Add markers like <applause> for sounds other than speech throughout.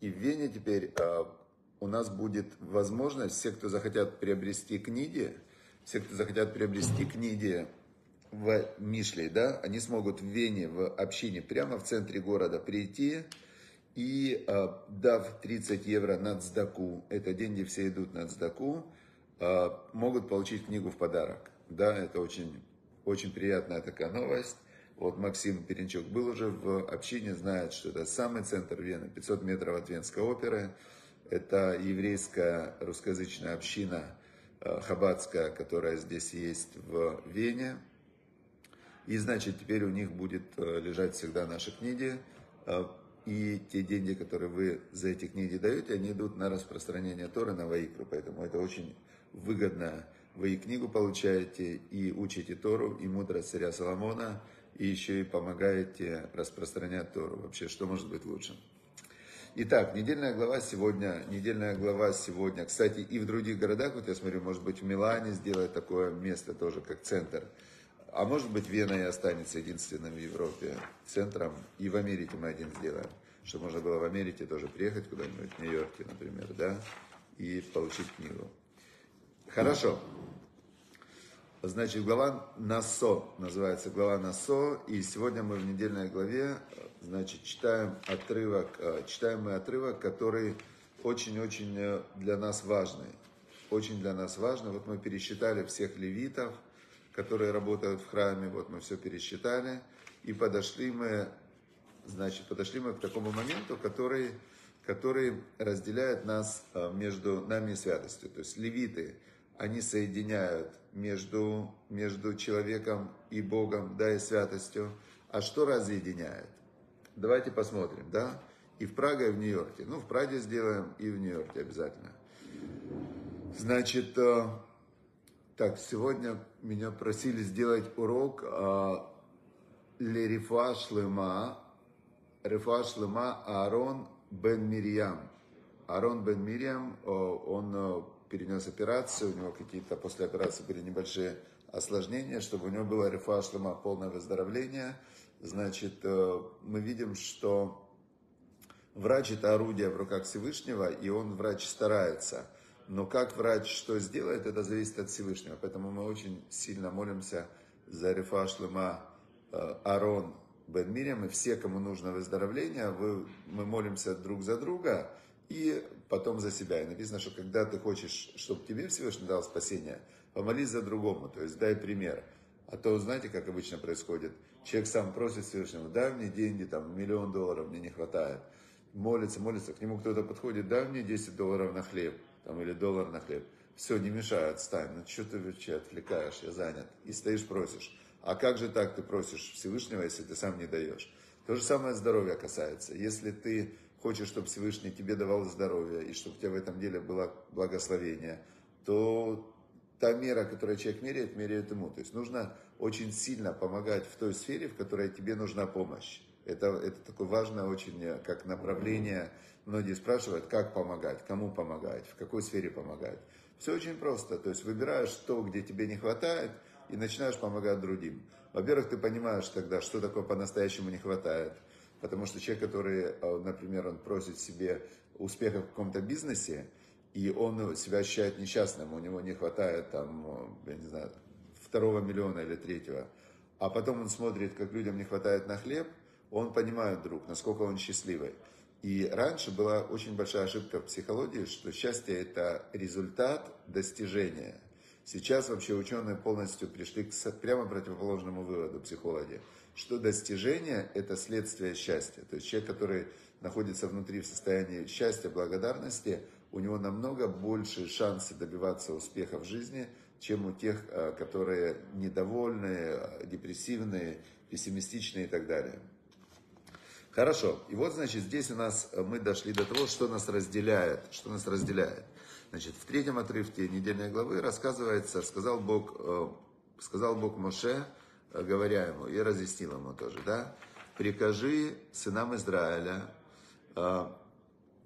И в Вене теперь а, у нас будет возможность, все, кто захотят приобрести книги, все, кто захотят приобрести книги в Мишле, да, они смогут в Вене, в общине, прямо в центре города прийти и, а, дав 30 евро на цдаку, это деньги все идут на цдаку, а, могут получить книгу в подарок. Да, это очень, очень приятная такая новость. Вот Максим Перенчук был уже в общине, знает, что это самый центр Вены, 500 метров от Венской оперы. Это еврейская русскоязычная община а, хабатская, которая здесь есть в Вене. И значит, теперь у них будет э, лежать всегда наши книги. Э, и те деньги, которые вы за эти книги даете, они идут на распространение Торы на Ваикру. Поэтому это очень выгодно. Вы и книгу получаете, и учите Тору, и мудрость царя Соломона, и еще и помогаете распространять Тору. Вообще, что может быть лучше? Итак, недельная глава сегодня, недельная глава сегодня, кстати, и в других городах, вот я смотрю, может быть, в Милане сделать такое место тоже, как центр а может быть, Вена и останется единственным в Европе центром. И в Америке мы один сделаем. Чтобы можно было в Америке тоже приехать куда-нибудь, в Нью-Йорке, например, да, и получить книгу. Хорошо. Значит, глава Насо, называется глава Насо, и сегодня мы в недельной главе, значит, читаем отрывок, э, читаем мы отрывок, который очень-очень э, для нас важный. Очень для нас важный. Вот мы пересчитали всех левитов, которые работают в храме, вот мы все пересчитали, и подошли мы, значит, подошли мы к такому моменту, который, который разделяет нас а, между нами и святостью. То есть левиты, они соединяют между, между человеком и Богом, да, и святостью. А что разъединяет? Давайте посмотрим, да? И в Праге, и в Нью-Йорке. Ну, в Праге сделаем, и в Нью-Йорке обязательно. Значит, а, так, сегодня меня просили сделать урок о Лерифа Шлема, Рифа Шлема Аарон Бен Мирьям. Аарон Бен Мирьям, он э, перенес операцию, у него какие-то после операции были небольшие осложнения, чтобы у него было Рифа полное выздоровление. Значит, э, мы видим, что врач это орудие в руках Всевышнего, и он, врач, старается – но как врач что сделает, это зависит от Всевышнего. Поэтому мы очень сильно молимся за Рифа э, Арон Бен Мирьям. И все, кому нужно выздоровление, вы, мы молимся друг за друга и потом за себя. И написано, что когда ты хочешь, чтобы тебе Всевышний дал спасение, помолись за другому, то есть дай пример. А то, знаете, как обычно происходит, человек сам просит Всевышнего, дай мне деньги, там, миллион долларов мне не хватает. Молится, молится, к нему кто-то подходит, дай мне 10 долларов на хлеб там, или доллар на хлеб. Все, не мешай, отстань. Ну что ты вообще отвлекаешь, я занят. И стоишь, просишь. А как же так ты просишь Всевышнего, если ты сам не даешь? То же самое здоровье касается. Если ты хочешь, чтобы Всевышний тебе давал здоровье, и чтобы у тебя в этом деле было благословение, то та мера, которую человек меряет, меряет ему. То есть нужно очень сильно помогать в той сфере, в которой тебе нужна помощь. Это, это такое важное очень э, как направление. Многие спрашивают, как помогать, кому помогать, в какой сфере помогать. Все очень просто. То есть выбираешь то, где тебе не хватает, и начинаешь помогать другим. Во-первых, ты понимаешь тогда, что такое по-настоящему не хватает. Потому что человек, который, э, например, он просит себе успеха в каком-то бизнесе, и он себя ощущает несчастным, у него не хватает там, э, я не знаю, второго миллиона или третьего. А потом он смотрит, как людям не хватает на хлеб – он понимает вдруг, насколько он счастливый. И раньше была очень большая ошибка в психологии, что счастье это результат достижения. Сейчас вообще ученые полностью пришли к прямо противоположному выводу, психологи, что достижение это следствие счастья. То есть человек, который находится внутри в состоянии счастья, благодарности, у него намного больше шансы добиваться успеха в жизни, чем у тех, э, которые недовольные, э, депрессивные, пессимистичные и так далее. Хорошо. И вот, значит, здесь у нас э, мы дошли до того, что нас разделяет. Что нас разделяет. Значит, в третьем отрывке недельной главы рассказывается, сказал Бог, сказал Бог Моше, говоря ему, и разъяснил ему тоже, да, прикажи сынам Израиля,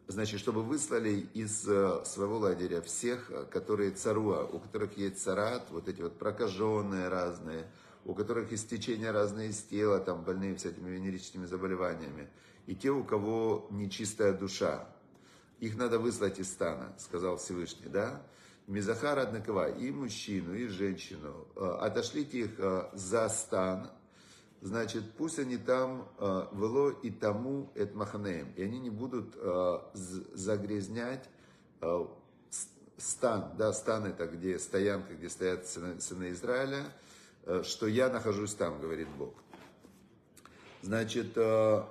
значит, чтобы выслали из своего лагеря всех, которые царуа, у которых есть царат, вот эти вот прокаженные разные, у которых истечения разные из тела, там больные всякими венерическими заболеваниями, и те, у кого нечистая душа. Их надо выслать из стана, сказал Всевышний, да? Мизахар однакова, и мужчину, и женщину. Э, отошлите их э, за стан, значит, пусть они там э, вело и тому эт маханеем, и они не будут загрязнять стан, да, стан это где стоянка, где стоят сыны, сыны Израиля, что я нахожусь там, говорит Бог. Значит, что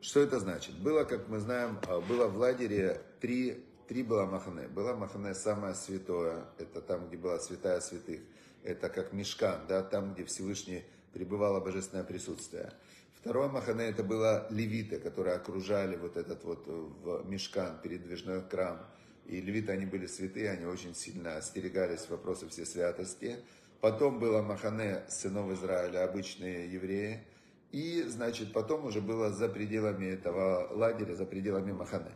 это значит? Было, как мы знаем, было в лагере три Три было Махане. Была Махане самое святое, это там, где была святая святых. Это как мешкан, да, там, где Всевышний пребывало божественное присутствие. Второе Махане это было левиты, которые окружали вот этот вот э, в мешкан, передвижной храм. И левиты, они были святые, они очень сильно остерегались вопросов все святости. Потом было Махане сынов Израиля, обычные евреи. И, значит, потом уже было за пределами этого лагеря, за пределами Махане.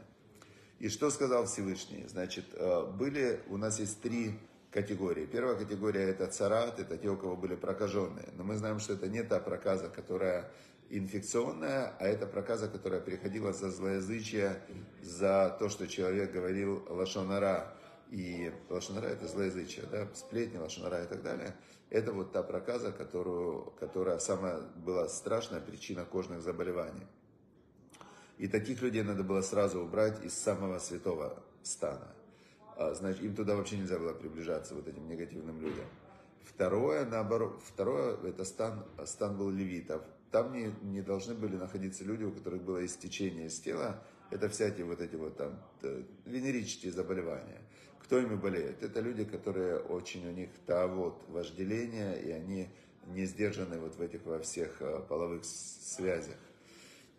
И что сказал Всевышний? Значит, э, были, у нас есть три категории. Первая категория это царат, это те, у кого были прокаженные. Но мы знаем, что это не та проказа, которая инфекционная, а это проказа, которая приходила за злоязычие, за то, что человек говорил лошонара. И лошонара это злоязычие, да, сплетни, лошонара и так далее. Это вот та проказа, которую, которая самая была страшная причина кожных заболеваний. И таких людей надо было сразу убрать из самого святого стана. А, значит, им туда вообще нельзя было приближаться, вот этим негативным людям. Второе, наоборот, второе, это стан, стан был левитов. Там не, не должны были находиться люди, у которых было истечение из тела. Это всякие вот эти вот там венерические заболевания. Кто ими болеет? Это люди, которые очень у них та вот вожделение, и они не сдержаны вот в этих во всех э, половых связях.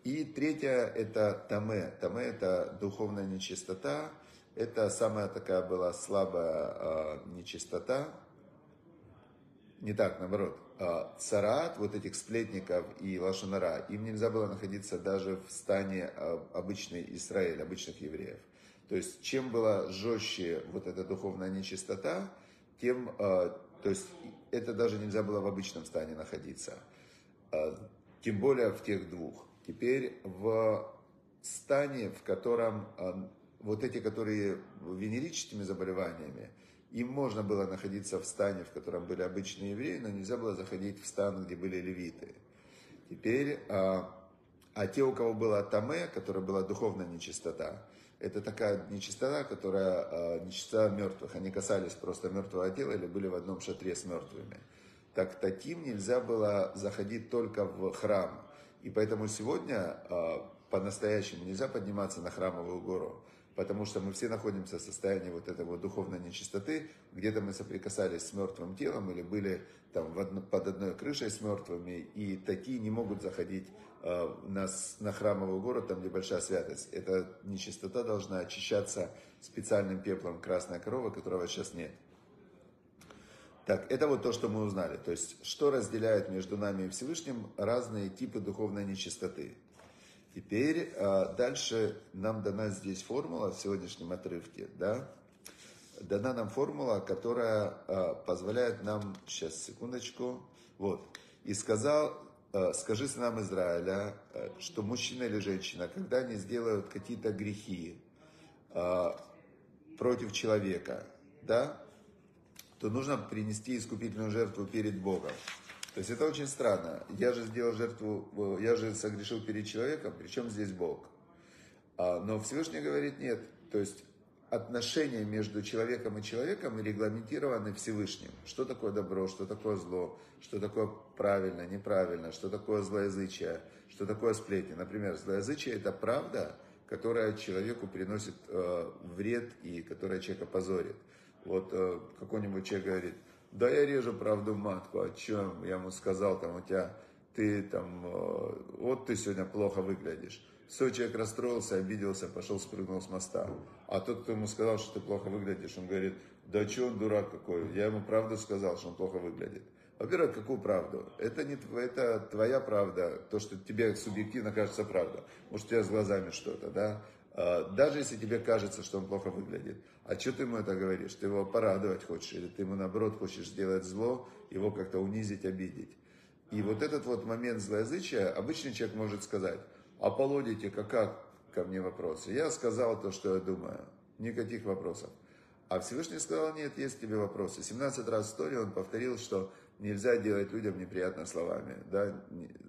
И третье это таме. Таме это духовная нечистота. Это самая такая была слабая э, нечистота. Не так, наоборот. Э, царат, вот этих сплетников и лошанара, им нельзя было находиться даже в стане э, обычной Израиля, обычных евреев. То есть, чем была жестче вот эта духовная нечистота, тем, э, то есть, это даже нельзя было в обычном стане находиться. Э, тем более в тех двух. Теперь в стане, в котором а, вот эти, которые венерическими заболеваниями, им можно было находиться в стане, в котором были обычные евреи, но нельзя было заходить в стан, где были левиты. Теперь, а, а те, у кого была таме, которая была духовная нечистота, это такая нечистота, которая а, нечистота мертвых. Они касались просто мертвого тела или были в одном шатре с мертвыми. Так таким нельзя было заходить только в храм. И поэтому сегодня а, по-настоящему нельзя подниматься на храмовую гору, потому что мы все находимся в состоянии вот этой вот духовной нечистоты, где-то мы соприкасались с мертвым телом или были там под одной крышей с мертвыми, и такие не могут заходить э, на, на храмовую гору, там где большая святость. Эта нечистота должна очищаться специальным пеплом красной коровы, которого сейчас нет. Так, это вот то, что мы узнали. То есть, что разделяет между нами и Всевышним разные типы духовной нечистоты. Теперь а, дальше нам дана здесь формула в сегодняшнем отрывке, да? Дана нам формула, которая а, позволяет нам, сейчас, секундочку, вот. И сказал, а, скажи сынам Израиля, что мужчина или женщина, когда они сделают какие-то грехи против человека, да, то нужно принести искупительную жертву перед Богом. То есть это очень странно. Я же сделал жертву, я же согрешил перед человеком, причем здесь Бог. А, но Всевышний говорит нет. То есть отношения между человеком и человеком регламентированы Всевышним. Что такое добро, что такое зло, что такое правильно, неправильно, что такое злоязычие, что такое сплетни. Например, злоязычие это правда, которая человеку приносит э, вред и которая человека позорит. Вот э, какой-нибудь человек говорит, да я режу правду матку, о чем? Я ему сказал, там, у тебя, ты там, э, вот ты сегодня плохо выглядишь. Все, человек расстроился, обиделся, пошел, спрыгнул с моста. А тот, кто ему сказал, что ты плохо выглядишь, он говорит, да что он дурак какой, я ему правду сказал, что он плохо выглядит. Во-первых, какую правду? Это, не, это твоя правда, то, что тебе субъективно кажется правда. Может, у тебя с глазами что-то, да? А, даже если тебе кажется, что он плохо выглядит. А что ты ему это говоришь? Ты его порадовать хочешь, или ты ему наоборот хочешь сделать зло, его как-то унизить, обидеть. И вот этот вот момент злоязычия, обычный человек может сказать, а полодите, как, как ко мне вопросы? Я сказал то, что я думаю, никаких вопросов. А Всевышний сказал, нет, есть тебе вопросы. 17 раз в истории он повторил, что нельзя делать людям неприятно словами. Да?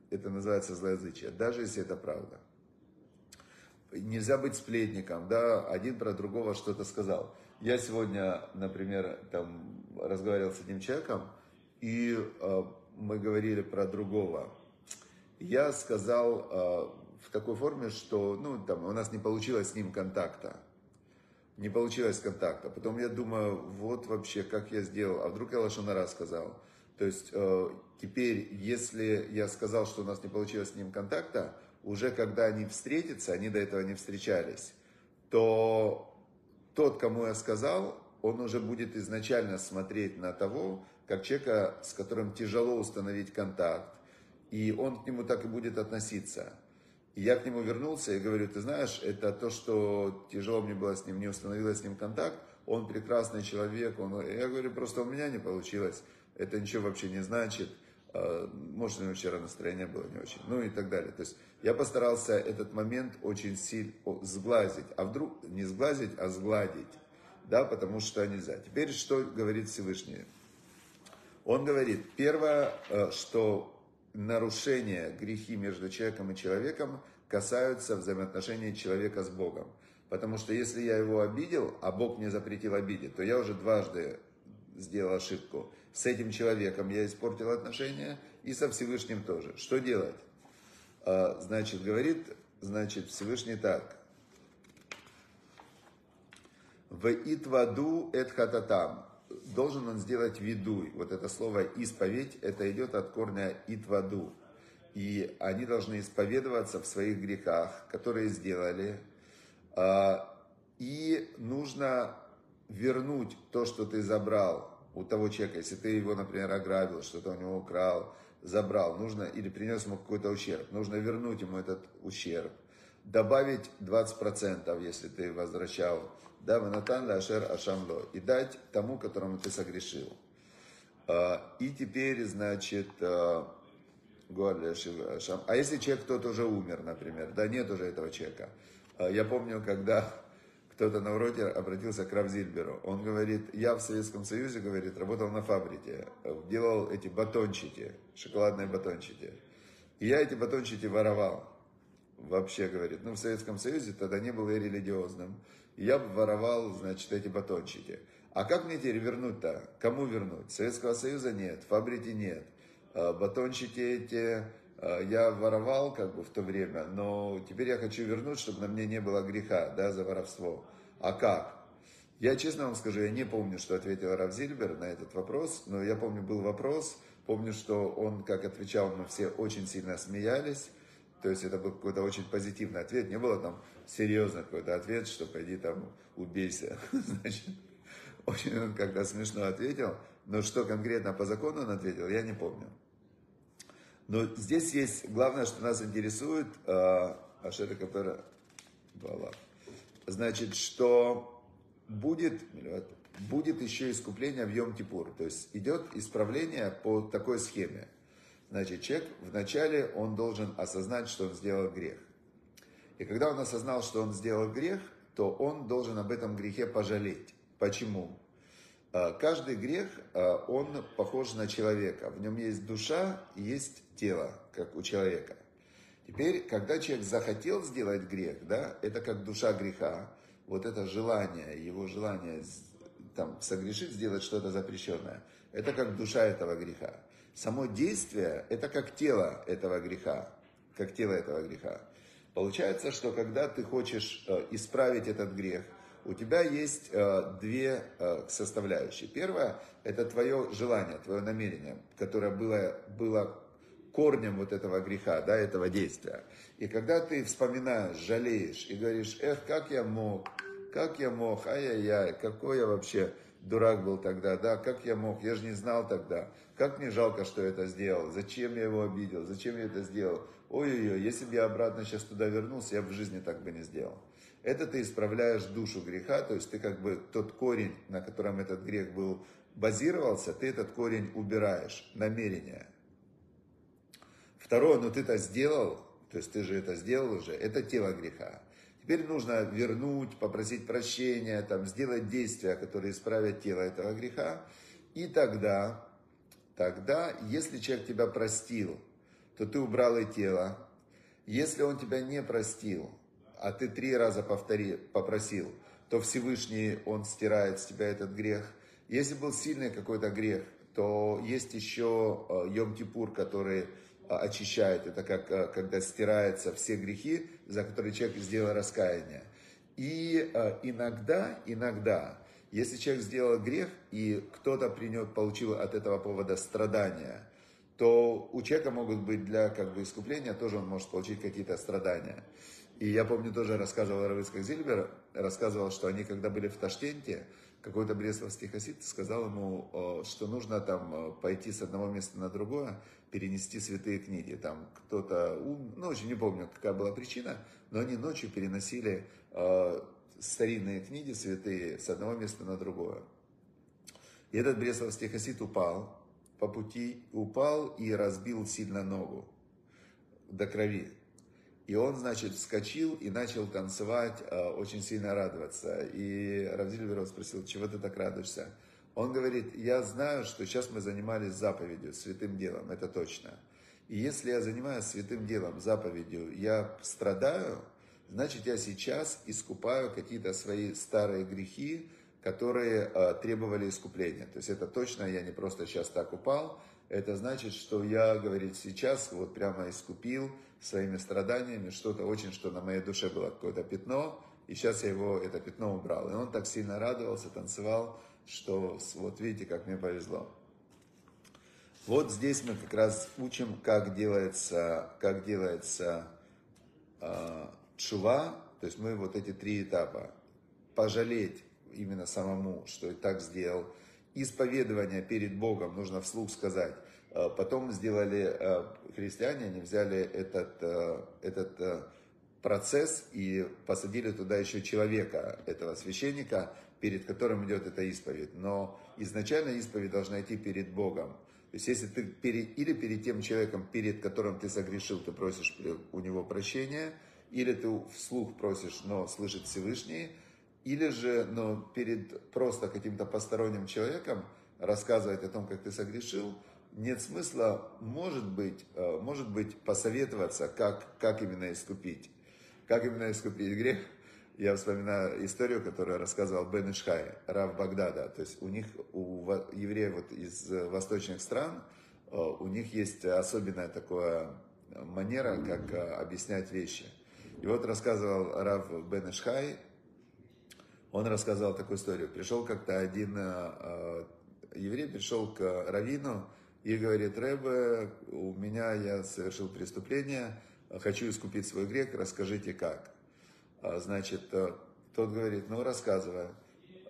Это называется злоязычие, даже если это правда. Нельзя быть сплетником, да, один про другого что-то сказал. Я сегодня, например, там разговаривал с одним человеком, и э, мы говорили про другого. Я сказал э, в такой форме, что ну, там, у нас не получилось с ним контакта. Не получилось контакта. Потом я думаю, вот вообще, как я сделал. А вдруг я лошонара сказал. То есть э, теперь, если я сказал, что у нас не получилось с ним контакта, уже когда они встретятся, они до этого не встречались, то тот, кому я сказал, он уже будет изначально смотреть на того, как человека, с которым тяжело установить контакт, и он к нему так и будет относиться. И я к нему вернулся и говорю, ты знаешь, это то, что тяжело мне было с ним, не установилось с ним контакт, он прекрасный человек, он... я говорю, просто у меня не получилось, это ничего вообще не значит, может, у него вчера настроение было не очень, ну и так далее. То есть я постарался этот момент очень сильно сглазить, а вдруг не сглазить, а сгладить, да, потому что нельзя. Теперь что говорит Всевышний? Он говорит, первое, э, что нарушения, грехи между человеком и человеком касаются взаимоотношений человека с Богом. Потому что если я его обидел, а Бог мне запретил обидеть, то я уже дважды сделал ошибку. С этим человеком я испортил отношения и со Всевышним тоже. Что делать? А, значит, говорит, значит, Всевышний так. В итваду эт хататам. Должен он сделать видуй. Вот это слово исповедь, это идет от корня итваду. И они должны исповедоваться в своих грехах, которые сделали. А, и нужно вернуть то, что ты забрал у того человека, если ты его, например, ограбил, что-то у него украл, забрал, нужно, или принес ему какой-то ущерб, нужно вернуть ему этот ущерб, добавить 20%, если ты возвращал, да, ванатан ашер ашамло, и дать тому, которому ты согрешил. А, и теперь, значит, а, а если человек кто-то уже умер, например, да, нет уже этого человека. А, я помню, когда кто-то на уроке обратился к Равзильберу. Он говорит, я в Советском Союзе, говорит, работал на фабрике, делал эти батончики, шоколадные батончики. И я эти батончики воровал. Вообще, говорит, ну в Советском Союзе тогда не был я религиозным. Я воровал, значит, эти батончики. А как мне теперь вернуть-то? Кому вернуть? Советского Союза нет, фабрики нет. А батончики эти я воровал как бы в то время, но теперь я хочу вернуть, чтобы на мне не было греха, да, за воровство. А как? Я честно вам скажу, я не помню, что ответил Рав Зильбер на этот вопрос, но я помню, был вопрос, помню, что он, как отвечал, мы все очень сильно смеялись, то есть это был какой-то очень позитивный ответ, не было там серьезный какой-то ответ, что пойди там убейся, <laughs> значит, очень он как-то смешно ответил, но что конкретно по закону он ответил, я не помню. Но здесь есть, главное, что нас интересует, а, Ашера Капера значит, что будет, будет еще искупление в Йом-Кипур. То есть идет исправление по такой схеме. Значит, человек вначале он должен осознать, что он сделал грех. И когда он осознал, что он сделал грех, то он должен об этом грехе пожалеть. Почему? А, каждый грех, а, он похож на человека. В нем есть душа есть тело, как у человека. Теперь, когда человек захотел сделать грех, да, это как душа греха, вот это желание, его желание там, согрешить, сделать что-то запрещенное, это как душа этого греха. Само действие, это как тело этого греха, как тело этого греха. Получается, что когда ты хочешь э, исправить этот грех – у тебя есть э, две э, составляющие. Первое – это твое желание, твое намерение, которое было, было корнем вот этого греха, да, этого действия. И когда ты вспоминаешь, жалеешь и говоришь, эх, как я мог, как я мог, ай-яй-яй, какой я вообще дурак был тогда, да, как я мог, я же не знал тогда, как мне жалко, что я это сделал, зачем я его обидел, зачем я это сделал, ой-ой-ой, если бы я обратно сейчас туда вернулся, я в жизни так бы не сделал. Это ты исправляешь душу греха, то есть ты как бы тот корень, на котором этот грех был базировался, ты этот корень убираешь, намерение. Второе, ну ты это сделал, то есть ты же это сделал уже, это тело греха. Теперь нужно вернуть, попросить прощения, там, сделать действия, которые исправят тело этого греха. И тогда, тогда, если человек тебя простил, то ты убрал и тело. Если он тебя не простил, а ты три раза повтори, попросил, то Всевышний, он стирает с тебя этот грех. Если был сильный какой-то грех, то есть еще э, Йом-Кипур, который а, очищает. Это как а, когда стираются все грехи, за которые человек сделал раскаяние. И иногда, иногда, если человек сделал грех, и кто-то принес, получил от этого повода страдания, то у человека могут быть для как бы искупления, тоже он может получить какие-то страдания. И я помню, тоже рассказывал Равицкак Зильбер, рассказывал, что они, когда были в Ташкенте, какой-то бресловский хасид сказал ему, что нужно там пойти с одного места на другое, перенести святые книги. Там кто-то, ну, очень не помню, какая была причина, но они ночью переносили э, старинные книги святые с одного места на другое. И этот бресловский хасид упал по пути, упал и разбил сильно ногу до крови. И он, значит, вскочил и начал танцевать, э, очень сильно радоваться. И Равзиль Веров спросил, чего ты так радуешься? Он говорит, я знаю, что сейчас мы занимались заповедью, святым делом, это точно. И если я занимаюсь святым делом, заповедью, я страдаю, значит, я сейчас искупаю какие-то свои старые грехи, которые э, требовали искупления. То есть это точно, я не просто сейчас так упал, это значит, что я, говорит, сейчас вот прямо искупил своими страданиями что-то очень, что на моей душе было какое-то пятно, и сейчас я его, это пятно убрал. И он так сильно радовался, танцевал, что вот видите, как мне повезло. Вот здесь мы как раз учим, как делается, как делается э, чува, то есть мы вот эти три этапа. Пожалеть именно самому, что и так сделал. Исповедование перед Богом нужно вслух сказать. А, потом сделали а, христиане, они взяли этот, а, этот процесс и посадили туда еще человека, этого священника, перед которым идет эта исповедь. Но изначально исповедь должна идти перед Богом. То есть если ты перед, или перед тем человеком, перед которым ты согрешил, ты просишь у него прощения, или ты вслух просишь, но слышит Всевышний, или же но перед просто каким-то посторонним человеком рассказывать о том, как ты согрешил, нет смысла, может быть, э, может быть посоветоваться, как, как именно искупить. Как именно искупить грех? Я вспоминаю историю, которую рассказывал Бен Ишхай, Рав Багдада. То есть у них, у евреев вот из восточных стран, э, у них есть особенная такая манера, как э, объяснять вещи. И вот рассказывал Рав Бен Ишхай, он рассказал такую историю. Пришел как-то один еврей, пришел к Равину, и говорит, Рэбе, у меня я совершил преступление, хочу искупить свой грех, расскажите как. А, значит, э, тот говорит, ну рассказывай.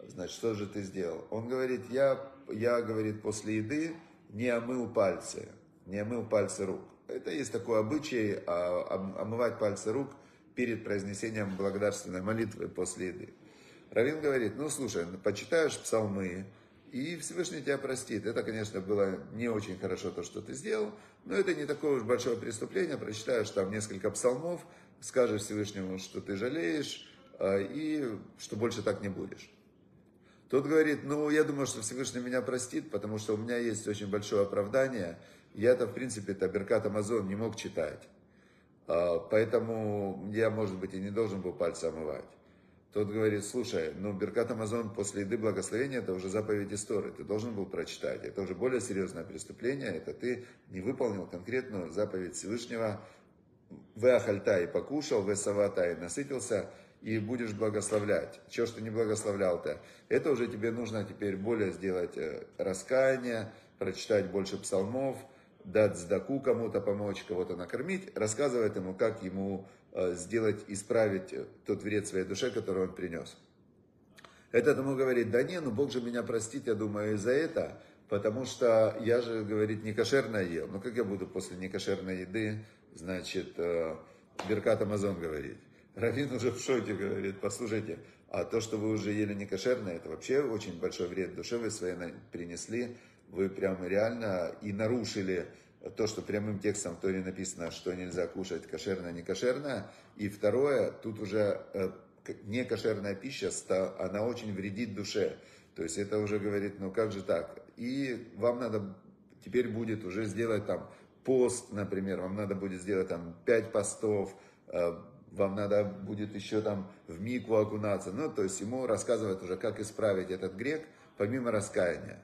Значит, что же ты сделал? Он говорит, я, я говорит, после еды не омыл пальцы, не омыл пальцы рук. Это есть такой обычай а, омывать пальцы рук перед произнесением благодарственной молитвы после еды. Равин говорит, ну слушай, почитаешь псалмы, и Всевышний тебя простит. Это, конечно, было не очень хорошо то, что ты сделал, но это не такое уж большое преступление. Прочитаешь там несколько псалмов, скажешь Всевышнему, что ты жалеешь, а, и что больше так не будешь. Тот говорит, ну, я думаю, что Всевышний меня простит, потому что у меня есть очень большое оправдание. Я-то, в принципе, это Беркат Амазон не мог читать. А, поэтому я, может быть, и не должен был пальцы омывать. Тот говорит, слушай, ну Беркат Амазон после еды благословения, это уже заповедь истории, ты должен был прочитать. Это уже более серьезное преступление, это ты не выполнил конкретную заповедь Всевышнего, в ахальта и покушал, в савата и насытился, и будешь благословлять. Чего что не благословлял-то? Это уже тебе нужно теперь более сделать э, раскаяние, прочитать больше псалмов, дать сдаку кому-то, помочь кого-то накормить, рассказывает ему, как ему Э, сделать, исправить тот вред своей душе, который он принес. Этот ему говорит, да не, ну Бог же меня простит, я думаю, из-за это, потому что я же, говорит, не кошерно ел. Ну как я буду после некошерной еды, значит, э, Беркат Амазон говорит. Равин уже в шоке говорит, послушайте, а то, что вы уже ели не кошерное, это вообще очень большой вред душе вы своей принесли, вы прямо реально и нарушили то, что прямым текстом в Торе написано, что нельзя кушать кошерное, не кошерное. И второе, тут уже э, не кошерная пища, она очень вредит душе. То есть это уже говорит, ну как же так? И вам надо теперь будет уже сделать там пост, например, вам надо будет сделать там 5 постов, э, вам надо будет еще там в мику окунаться. Ну, то есть ему рассказывают уже, как исправить этот грех, помимо раскаяния.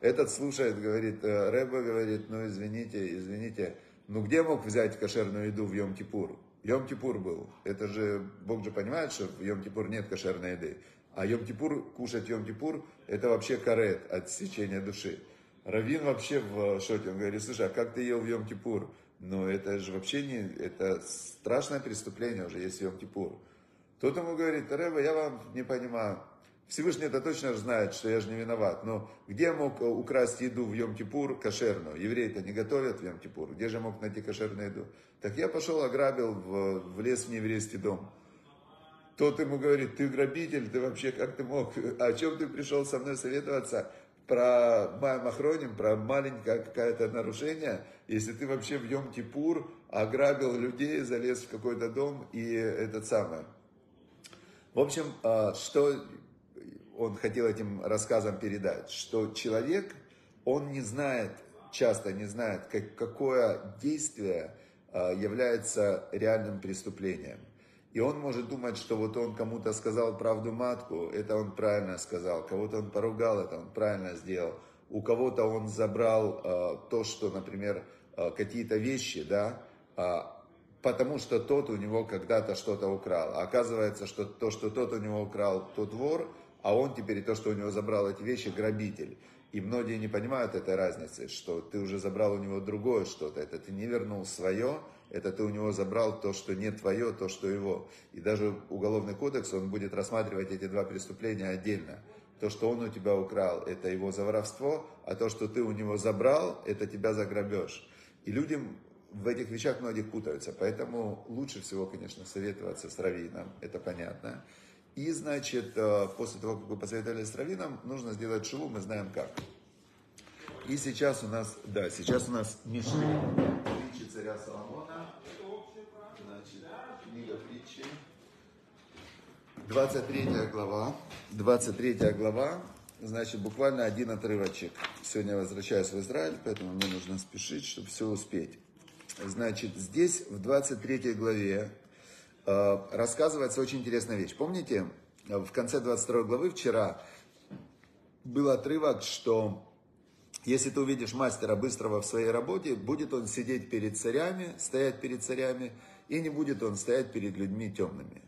Этот слушает, говорит, э, Рэба говорит, ну извините, извините, ну где мог взять кошерную еду в Йом-Кипур? Йом-Кипур был. Это же, Бог же понимает, что в Йом-Кипур нет кошерной еды. А Йом-Кипур, кушать Йом-Кипур, это вообще карет от сечения души. Равин вообще в шоке, он говорит, слушай, а как ты ел в Йом-Кипур? Ну, это же вообще не, это страшное преступление уже, если Йом-Кипур. Тот ему говорит, Рэба, я вам не понимаю, Всевышний это точно знает, что я же не виноват, но где я мог украсть еду в Йом-Кипур кошерную? Евреи-то не готовят в Йом-Кипур, где же я мог найти кошерную еду? Так я пошел, ограбил, в, влез в нееврейский дом. Тот ему говорит, ты грабитель, ты вообще как ты мог, <laughs> о чем ты пришел со мной советоваться? про Махроним, про маленькое какое-то нарушение, если ты вообще в Йом-Кипур ограбил людей, залез в какой-то дом и этот самое. В общем, а, что он хотел этим рассказом передать, что человек, он не знает, часто не знает, как, какое действие а, является реальным преступлением. И он может думать, что вот он кому-то сказал правду матку, это он правильно сказал, кого-то он поругал, это он правильно сделал. У кого-то он забрал э, то, что, например, э, какие-то вещи, да, э, потому что тот у него когда-то что-то украл. А оказывается, что то, что тот у него украл, тот вор, а он теперь то, что у него забрал эти вещи, грабитель. И многие не понимают этой разницы, что ты уже забрал у него другое что-то, это ты не вернул свое, это ты у него забрал то, что не твое, то, что его. И даже уголовный кодекс, он будет рассматривать эти два преступления отдельно. То, что он у тебя украл, это его за воровство, а то, что ты у него забрал, это тебя за. И людям в этих вещах многих путаются, поэтому лучше всего, конечно, советоваться с раввином, это понятно. И, значит, э, после того, как вы посоветовались с раввином, нужно сделать шилу, мы знаем как. И сейчас у нас, да, сейчас у нас Мишли, притчи царя Соломона, значит, книга притчи, 23 глава, 23 глава, значит, буквально один отрывочек. Сегодня возвращаюсь в Израиль, поэтому мне нужно спешить, чтобы все успеть. Значит, здесь в 23 главе рассказывается очень интересная вещь. Помните, в конце 22 главы вчера был отрывок, что если ты увидишь мастера быстрого в своей работе, будет он сидеть перед царями, стоять перед царями, и не будет он стоять перед людьми темными.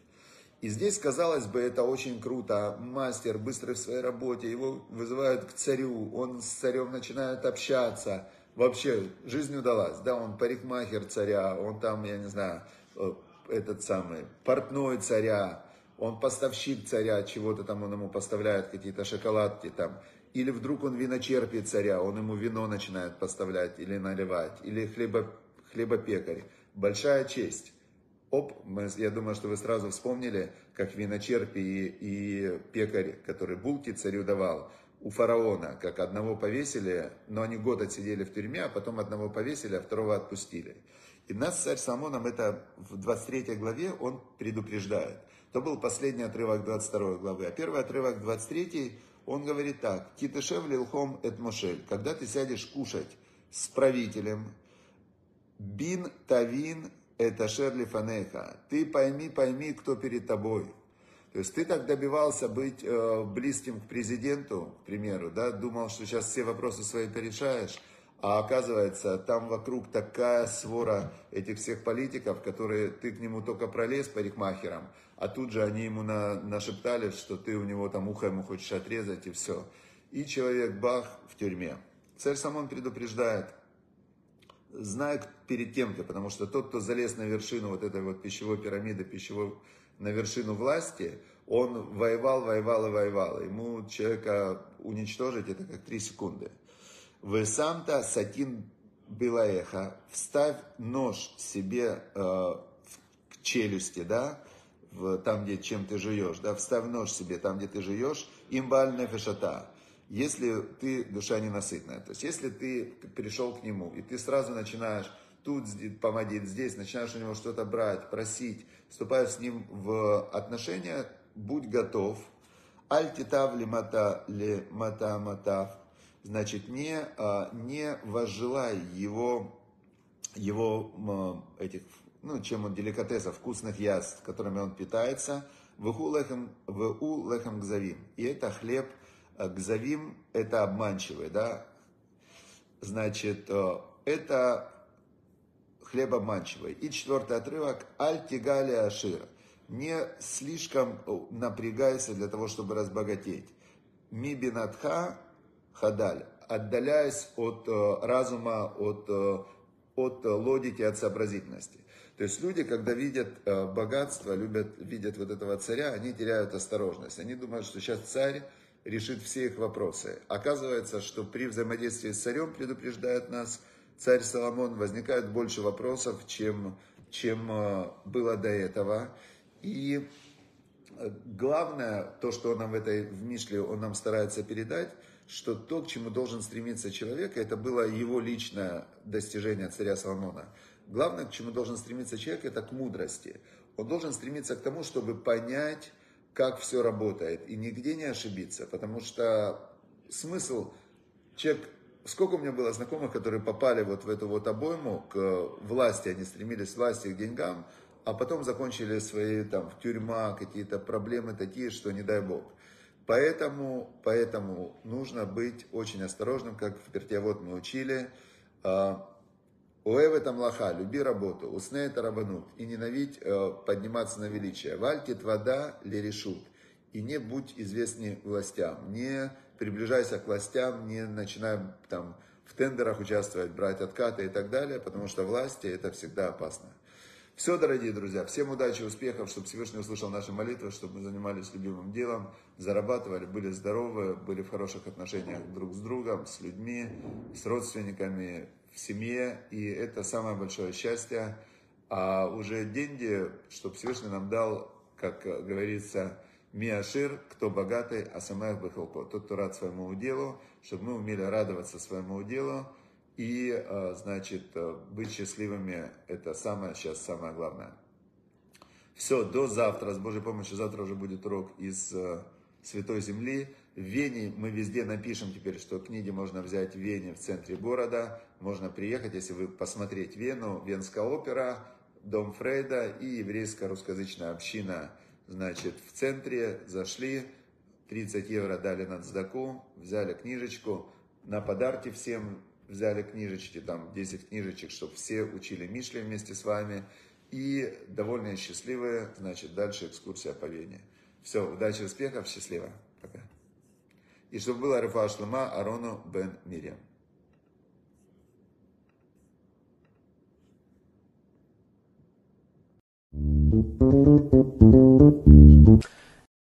И здесь, казалось бы, это очень круто. Мастер быстрый в своей работе, его вызывают к царю, он с царем начинает общаться. Вообще, жизнь удалась. Да, он парикмахер царя, он там, я не знаю, э, этот самый, портной царя, он поставщик царя, чего-то там он ему поставляет, какие-то шоколадки там. Или вдруг он виночерпий царя, он ему вино начинает поставлять или наливать, или хлебо, хлебопекарь. Большая честь. Оп, мы, я думаю, что вы сразу вспомнили, как виночерпий и, и пекарь, который булки царю давал, у фараона, как одного повесили, но они год отсидели в тюрьме, а потом одного повесили, а второго отпустили. И нас царь Соломон об это в 23 главе он предупреждает. То был последний отрывок 22 главы, а первый отрывок 23 он говорит так, Титешев лилхом эт мошель, когда ты сядешь кушать с правителем, бин тавин это шерли фанеха, ты пойми, пойми, кто перед тобой. То есть ты так добивался быть э, близким к президенту, к примеру, да, думал, что сейчас все вопросы свои порешаешь, а оказывается, там вокруг такая свора этих всех политиков, которые ты к нему только пролез парикмахером, а тут же они ему на, нашептали, что ты у него там ухо ему хочешь отрезать и все. И человек бах в тюрьме. Царь Самон предупреждает, знай перед кем ты, потому что тот, кто залез на вершину вот этой вот пищевой пирамиды, пищевой, на вершину власти, он воевал, воевал и воевал. Ему человека уничтожить это как три секунды. Весамта сатин билаеха, вставь нож себе э, в челюсти, да, в, там, где чем ты жуешь, да, вставь нож себе там, где ты жуешь, имбаль нефешата. если ты душа ненасытная. То есть, если ты пришел к нему, и ты сразу начинаешь тут помогить, здесь, начинаешь у него что-то брать, просить, вступаешь с ним в отношения, будь готов. Альтитав лимата ли мата матав. Значит, не, а, не возжелай его, его этих, ну, чем он деликатесов, вкусных яств, которыми он питается, в у лехам гзавим. И это хлеб э, гзавим, это обманчивый, да. Значит, э, это хлеб обманчивый. И четвертый отрывок, аль тигали ашира. Не слишком напрягайся для того, чтобы разбогатеть. Мибинатха хадаль. Отдаляясь от разума, от, от логики, от сообразительности. То есть люди, когда видят э, богатство, любят, видят вот этого царя, они теряют осторожность. Они думают, что сейчас царь решит все их вопросы. Оказывается, что при взаимодействии с царем, предупреждает нас царь Соломон, возникает больше вопросов, чем, чем э, было до этого. И э, главное, то, что он нам в этой в Мишле, он нам старается передать, что то, к чему должен стремиться человек, это было его личное достижение царя Соломона – Главное, к чему должен стремиться человек, это к мудрости. Он должен стремиться к тому, чтобы понять, как все работает, и нигде не ошибиться, потому что смысл, человек, сколько у меня было знакомых, которые попали вот в эту вот обойму к власти, они стремились к власти, к деньгам, а потом закончили свои там в тюрьма, какие-то проблемы такие, что не дай бог. Поэтому, поэтому нужно быть очень осторожным, как в Пертиавод мы учили, а, Уэв это млаха, люби работу, усне это рабанут, и ненавидь э, подниматься на величие. Валькит вода лерешут, и не будь известни властям, не приближайся к властям, не начинай там в тендерах участвовать, брать откаты и так далее, потому что власти это всегда опасно. Все, дорогие друзья, всем удачи, успехов, чтобы Всевышний услышал наши молитвы, чтобы мы занимались любимым делом, зарабатывали, были здоровы, были в хороших отношениях друг с другом, с людьми, с родственниками, в семье, и это самое большое счастье. А уже деньги, чтобы Всевышний нам дал, как говорится, Миашир, кто богатый, а самая бахалко, тот, кто рад своему делу, чтобы мы умели радоваться своему делу, и, а, значит, быть счастливыми, это самое сейчас самое главное. Все, до завтра, с Божьей помощью, завтра уже будет урок из а, Святой Земли. В Вене мы везде напишем теперь, что книги можно взять в Вене, в центре города. Можно приехать, если вы посмотреть Вену, Венская опера, Дом Фрейда и еврейская русскоязычная община. Значит, в центре зашли, 30 евро дали на цдаку, взяли книжечку, на подарки всем взяли книжечки, там 10 книжечек, чтобы все учили Мишли вместе с вами. И довольные счастливые, значит, дальше экскурсия по Вене. Все, удачи, успехов, счастливо. Пока и чтобы была Рифа Шлема Арону бен Мирьям.